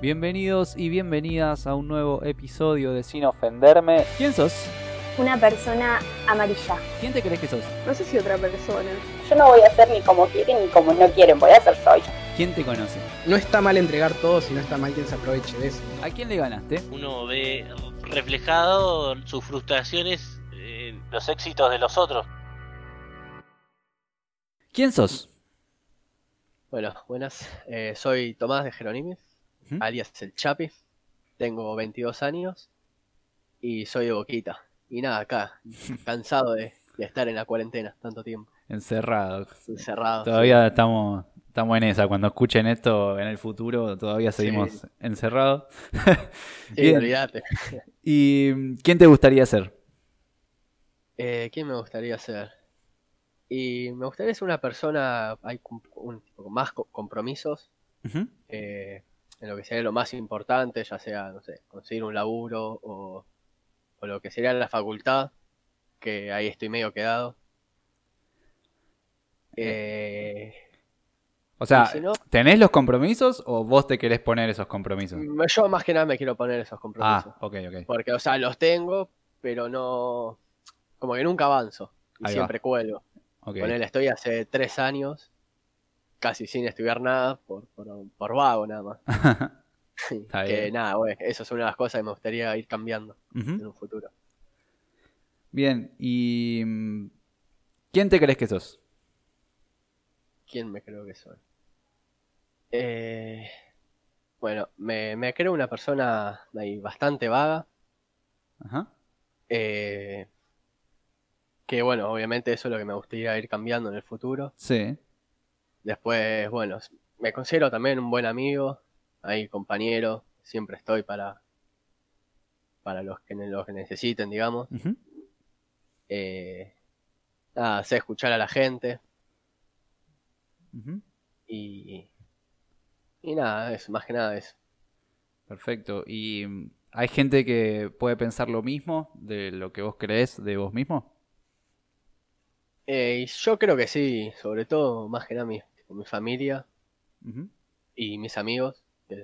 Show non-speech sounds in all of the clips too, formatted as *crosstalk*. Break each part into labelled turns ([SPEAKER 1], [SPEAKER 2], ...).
[SPEAKER 1] Bienvenidos y bienvenidas a un nuevo episodio de Sin Ofenderme. ¿Quién sos?
[SPEAKER 2] Una persona amarilla.
[SPEAKER 1] ¿Quién te crees que sos?
[SPEAKER 3] No sé si otra persona.
[SPEAKER 2] Yo no voy a ser ni como quieren ni como no quieren, voy a ser soy.
[SPEAKER 1] ¿Quién te conoce?
[SPEAKER 4] No está mal entregar todo si no está mal quien se aproveche de eso.
[SPEAKER 1] ¿A quién le ganaste?
[SPEAKER 5] Uno ve reflejado sus frustraciones en los éxitos de los otros.
[SPEAKER 1] ¿Quién sos?
[SPEAKER 6] Bueno, buenas. Eh, soy Tomás de Jerónimos,
[SPEAKER 1] Ujú.
[SPEAKER 6] alias El Chapi. Tengo 22 años y soy de Boquita. Y nada, acá, *laughs* cansado de, de estar en la cuarentena tanto tiempo,
[SPEAKER 1] Encerrado.
[SPEAKER 6] encerrado.
[SPEAKER 1] Todavía estamos, estamos en esa. Cuando escuchen esto en el futuro, todavía seguimos encerrados.
[SPEAKER 6] Sí, *laughs* olvídate.
[SPEAKER 1] ¿Y mm, quién te gustaría ser?
[SPEAKER 6] Eh, ¿Quién me gustaría ser? Y me gustaría ser una persona hay un tipo con más co- compromisos
[SPEAKER 1] Ujú.
[SPEAKER 6] eh, en lo que sería lo más importante, ya sea, no sé, conseguir un laburo o, o lo que sería la facultad, que ahí estoy medio quedado. Eh,
[SPEAKER 1] O sea,
[SPEAKER 6] Y si no-
[SPEAKER 1] ¿tenés los compromisos o vos te querés poner esos compromisos?
[SPEAKER 6] yo más que nada me quiero poner esos compromisos.
[SPEAKER 1] Ah, ok, ok.
[SPEAKER 6] Porque, o sea, los tengo, pero no... Como que nunca avanzo. Y
[SPEAKER 1] Ahí va.
[SPEAKER 6] siempre cuelgo. Con él estoy hace tres años, casi sin estudiar nada, por, por, por vago nada más. *laughs*
[SPEAKER 1] Está
[SPEAKER 6] que
[SPEAKER 1] bien.
[SPEAKER 6] nada, güey, eso es una de las cosas que me gustaría ir cambiando en un futuro.
[SPEAKER 1] Bien, ¿y mm, quién te crees que sos?
[SPEAKER 6] ¿Quién me creo que soy? Eh, bueno, me, me creo una persona ahí bastante vaga.
[SPEAKER 1] Ajá.
[SPEAKER 6] eh, que bueno, obviamente eso es lo que me gustaría ir cambiando en el futuro.
[SPEAKER 1] Sí.
[SPEAKER 6] Después, bueno, me considero también un buen amigo, ahí compañero, siempre estoy para, para los que, los que necesiten, digamos. Eh, nada, sé escuchar a la gente y, y nada, eso, más que nada eso.
[SPEAKER 1] Perfecto. ¿Y mm, hay gente que puede pensar lo mismo de lo que vos creés de vos mismo?
[SPEAKER 6] Eh, yo creo que sí, sobre todo, más que nada mi, mi familia y mis amigos, que,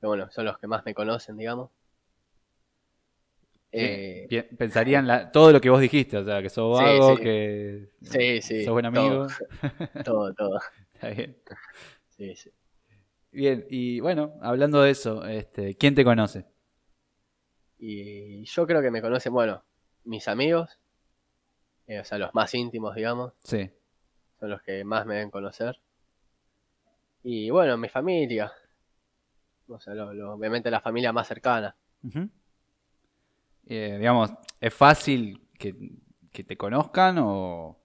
[SPEAKER 6] que, bueno, son los que más me conocen, digamos. Eh,
[SPEAKER 1] Bien, pensarían la- todo lo que vos dijiste, o sea, que sos vago,
[SPEAKER 6] sí.
[SPEAKER 1] que
[SPEAKER 6] sí, sí,
[SPEAKER 1] sos buen
[SPEAKER 6] todo,
[SPEAKER 1] amigo. *laughs*
[SPEAKER 6] todo, todo. *laughs*
[SPEAKER 1] Está bien.
[SPEAKER 6] Sí, sí.
[SPEAKER 1] Bien, y bueno, hablando de eso, este, ¿quién te conoce?
[SPEAKER 6] Y yo creo que me conocen, bueno, mis amigos, eh, o sea, los más íntimos, digamos,
[SPEAKER 1] Sí.
[SPEAKER 6] son los que más me deben conocer. Y bueno, mi familia, o sea, lo- lo- obviamente la familia más cercana.
[SPEAKER 1] Eh, digamos, ¿es fácil que, que te conozcan o,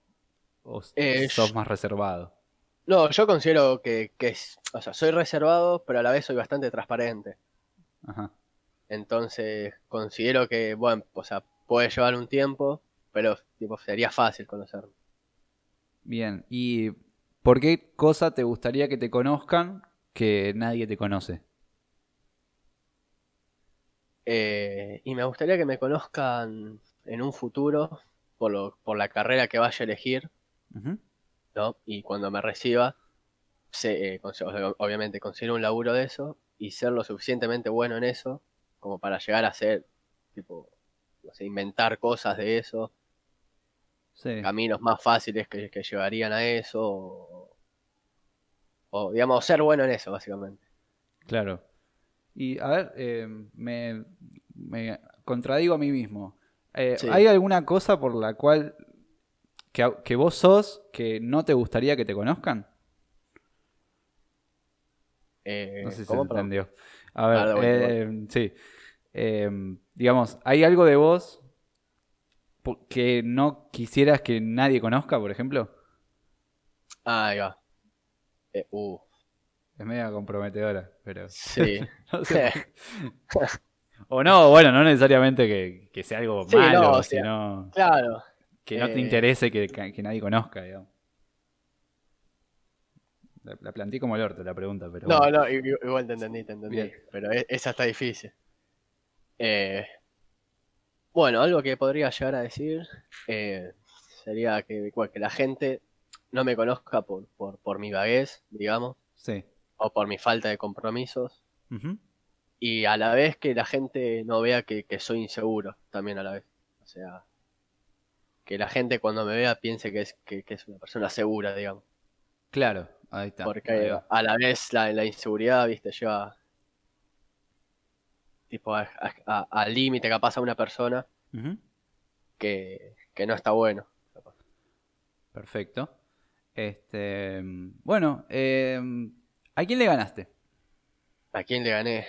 [SPEAKER 6] Eh,
[SPEAKER 1] sos
[SPEAKER 6] yo-
[SPEAKER 1] más reservado?
[SPEAKER 6] No, yo considero que, que es, o sea, soy reservado, pero a la vez soy bastante transparente.
[SPEAKER 1] Ajá.
[SPEAKER 6] Entonces, considero que, bueno, o sea, puede llevar un tiempo, pero tipo, sería fácil conocerme.
[SPEAKER 1] Bien, ¿y por qué cosa te gustaría que te conozcan que nadie te conoce?
[SPEAKER 6] Eh, y me gustaría que me conozcan en un futuro por, lo, por la carrera que vaya a elegir. ¿no? Y cuando me reciba, sé, eh, obviamente consigo un laburo de eso y ser lo suficientemente bueno en eso como para llegar a ser, tipo, no sé, inventar cosas de eso,
[SPEAKER 1] Sí.
[SPEAKER 6] caminos más fáciles que, que llevarían a eso, o, o, digamos, ser bueno en eso, básicamente.
[SPEAKER 1] Claro. Y a ver, eh, me, me contradigo a mí mismo. Eh,
[SPEAKER 6] Sí.
[SPEAKER 1] ¿Hay alguna cosa por la cual que, que vos sos que no te gustaría que te conozcan?
[SPEAKER 6] Eh,
[SPEAKER 1] No sé si se entendió. A ver,
[SPEAKER 6] Ah,
[SPEAKER 1] eh, sí. Eh, digamos, ¿hay algo de vos que no quisieras que nadie conozca, por ejemplo?
[SPEAKER 6] Ah, ahí va. Eh, uh,
[SPEAKER 1] Es media comprometedora, pero...
[SPEAKER 6] sí. *laughs*
[SPEAKER 1] no. *laughs* O no, bueno, no necesariamente que, que sea algo
[SPEAKER 6] Sí,
[SPEAKER 1] malo,
[SPEAKER 6] no, o sea,
[SPEAKER 1] sino
[SPEAKER 6] claro.
[SPEAKER 1] que no te
[SPEAKER 6] eh,
[SPEAKER 1] interese que, que nadie conozca, digamos. La, la planteé como el orto la pregunta, pero
[SPEAKER 6] No,
[SPEAKER 1] bueno.
[SPEAKER 6] no, igual te entendí, te entendí.
[SPEAKER 1] Bien.
[SPEAKER 6] Pero e- esa está difícil. Eh, bueno, algo que podría llegar a decir eh, sería que, bueno, que la gente no me conozca por, por, por mi vaguez, digamos,
[SPEAKER 1] Sí.
[SPEAKER 6] o por mi falta de compromisos,
[SPEAKER 1] Ujú.
[SPEAKER 6] y a la vez que la gente no vea que, que soy inseguro también a la vez. O sea, que la gente cuando me vea piense que es, que, que es una persona segura, digamos.
[SPEAKER 1] Claro, ahí está.
[SPEAKER 6] Porque a la vez la, la inseguridad, viste, lleva tipo a- a- a- al límite capaz a una persona que, que no está bueno.
[SPEAKER 1] Perfecto. Este, bueno, eh, ¿a quién le ganaste?
[SPEAKER 6] ¿A quién le gané?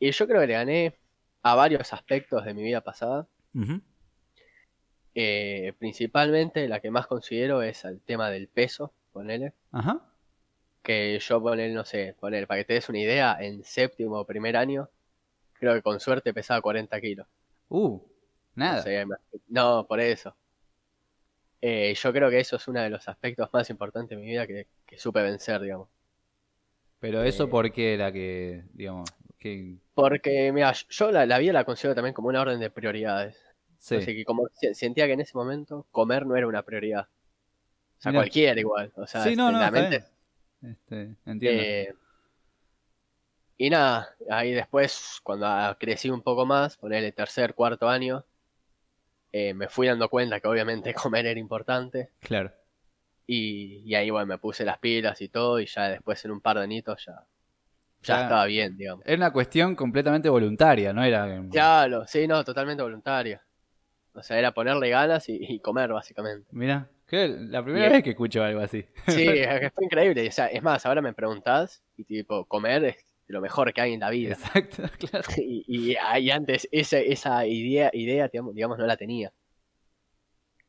[SPEAKER 6] Y yo creo que le gané a varios aspectos de mi vida pasada. Eh, principalmente la que más considero es el tema del peso, ponele.
[SPEAKER 1] Ajá.
[SPEAKER 6] Que yo ponele, no sé, ponele, para que te des una idea, en séptimo o primer año, creo que con suerte pesaba 40 kilos.
[SPEAKER 1] Uh, nada.
[SPEAKER 6] O sea, no, por eso. Eh, yo creo que eso es uno de los aspectos más importantes de mi vida que, que supe vencer, digamos.
[SPEAKER 1] Pero eso
[SPEAKER 6] eh,
[SPEAKER 1] porque era que, digamos, que...
[SPEAKER 6] Porque, mira, yo la, la vida la considero también como una orden de prioridades.
[SPEAKER 1] Sí,
[SPEAKER 6] Así que como se- sentía que en ese momento comer no era una prioridad. O sea, cualquiera igual. O sea,
[SPEAKER 1] sí no, no,
[SPEAKER 6] la mente.
[SPEAKER 1] Este, entiendo.
[SPEAKER 6] eh, y nada, ahí después, cuando ah, crecí un poco más, ponerle tercer, cuarto año, eh, me fui dando cuenta que obviamente *laughs* comer era importante.
[SPEAKER 1] claro.
[SPEAKER 6] Y, y ahí, bueno, me puse las pilas y todo, y ya después en un par de añitos ya, ya
[SPEAKER 1] Ya.
[SPEAKER 6] estaba bien, digamos.
[SPEAKER 1] Era una cuestión completamente voluntaria, ¿no? Era...
[SPEAKER 6] Claro, sí, no, totalmente voluntaria. O sea, era ponerle ganas y, y comer, básicamente.
[SPEAKER 1] Mira, la primera vez que escucho algo así.
[SPEAKER 6] Sí, *laughs* fue increíble. O sea, es más, ahora me preguntás y tipo, comer es lo mejor que hay en la vida.
[SPEAKER 1] Exacto, *laughs* claro. *laughs*
[SPEAKER 6] Y, y, y antes esa, esa idea, idea digamos, digamos, no la tenía.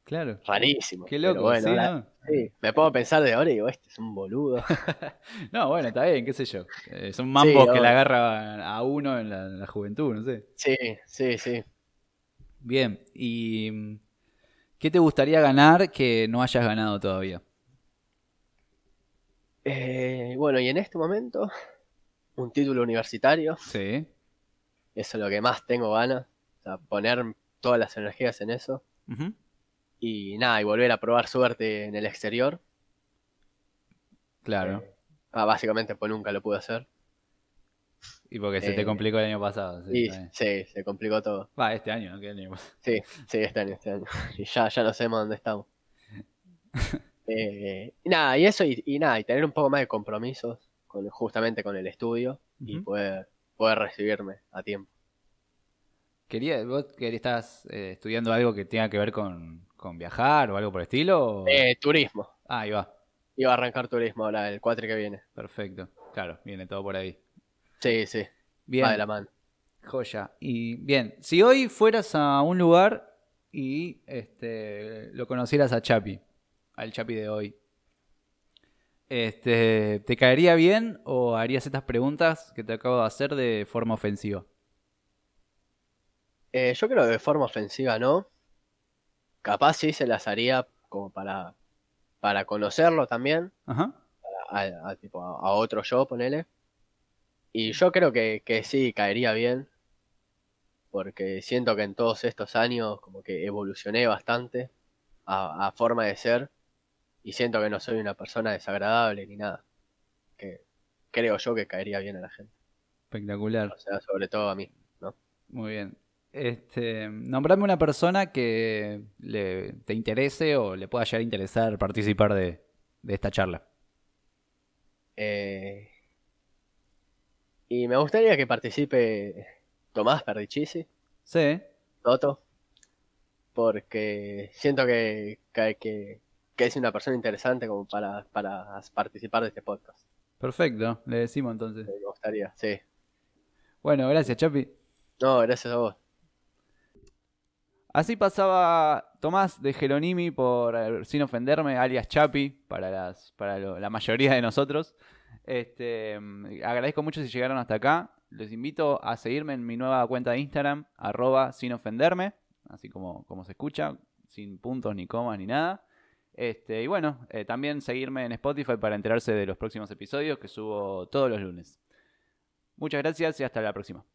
[SPEAKER 1] Claro.
[SPEAKER 6] Rarísimo.
[SPEAKER 1] Qué loco,
[SPEAKER 6] bueno,
[SPEAKER 1] sí,
[SPEAKER 6] ahora-
[SPEAKER 1] ¿no?
[SPEAKER 6] sí, me puedo pensar de ahora y digo, este es un boludo. *laughs*
[SPEAKER 1] No, bueno, está bien, qué sé yo. Eh, son mambos que
[SPEAKER 6] obvio.
[SPEAKER 1] le agarra a uno en la, en la juventud, no sé.
[SPEAKER 6] Sí, sí, sí.
[SPEAKER 1] Bien, ¿y mm, qué te gustaría ganar que no hayas ganado todavía?
[SPEAKER 6] Eh, bueno, y en este momento, un título universitario,
[SPEAKER 1] Sí.
[SPEAKER 6] eso es lo que más tengo ganas. O sea, poner todas las energías en eso. Y nada, y volver a probar suerte en el exterior.
[SPEAKER 1] Claro.
[SPEAKER 6] Eh, ah, básicamente, pues nunca lo pude hacer.
[SPEAKER 1] Y porque se te
[SPEAKER 6] eh,
[SPEAKER 1] complicó el año pasado. Sí,
[SPEAKER 6] Y sí, se complicó todo.
[SPEAKER 1] Va, este año, ¿no? Año pasado. *laughs*
[SPEAKER 6] Sí, sí, este año, este año. *laughs* Y ya, ya no sabemos dónde estamos. *laughs* Eh, y nada, y eso, y, y nada, y tener un poco más de compromisos con, justamente con el estudio y poder, poder recibirme a tiempo.
[SPEAKER 1] Quería, ¿Vos querías, estás eh, estudiando algo que tenga que ver con, con viajar o algo por el estilo? o-
[SPEAKER 6] Eh, turismo.
[SPEAKER 1] Ah, ahí va.
[SPEAKER 6] Iba a arrancar turismo ahora, el 4 que viene.
[SPEAKER 1] Perfecto. Claro, viene todo por ahí.
[SPEAKER 6] Sí, sí,
[SPEAKER 1] Bien.
[SPEAKER 6] va de la mano.
[SPEAKER 1] Joya. Y bien, si hoy fueras a un lugar y este lo conocieras a Chapi, al Chapi de hoy, este, ¿te caería bien o harías estas preguntas que te acabo de hacer de forma ofensiva?
[SPEAKER 6] Eh, yo creo que de forma ofensiva no. Capaz sí se las haría como para, para conocerlo también.
[SPEAKER 1] Ajá.
[SPEAKER 6] a, a- tipo, a, otro yo, ponele. Y yo creo que, que sí, caería bien. Porque siento que en todos estos años como que evolucioné bastante a, a forma de ser. Y siento que no soy una persona desagradable ni nada. Que creo yo que caería bien a la gente.
[SPEAKER 1] Espectacular.
[SPEAKER 6] O sea, sobre todo a mí, ¿no?
[SPEAKER 1] Muy bien. Este, nombrame una persona que le, te interese o le pueda llegar a interesar participar de, de esta charla.
[SPEAKER 6] Eh, y me gustaría que participe Tomás Perdicisi.
[SPEAKER 1] Sí.
[SPEAKER 6] Toto, porque siento que, que, que- que es una persona interesante como para, para participar de este podcast.
[SPEAKER 1] Perfecto. Le decimos entonces.
[SPEAKER 6] Me gustaría, sí.
[SPEAKER 1] Bueno, gracias, Chapi.
[SPEAKER 6] No, gracias a vos.
[SPEAKER 1] Así pasaba Tomás de Jeronimi por eh, Sin Ofenderme, alias Chapi, para, las, para lo- la mayoría de nosotros. Este, mm, agradezco mucho si llegaron hasta acá. Les invito a seguirme en mi nueva cuenta de Instagram, arroba sin ofenderme, así como, como se escucha, sin puntos ni comas ni nada. Este, y bueno, eh, también seguirme en Spotify para enterarse de los próximos episodios que subo todos los lunes. Muchas gracias y hasta la próxima.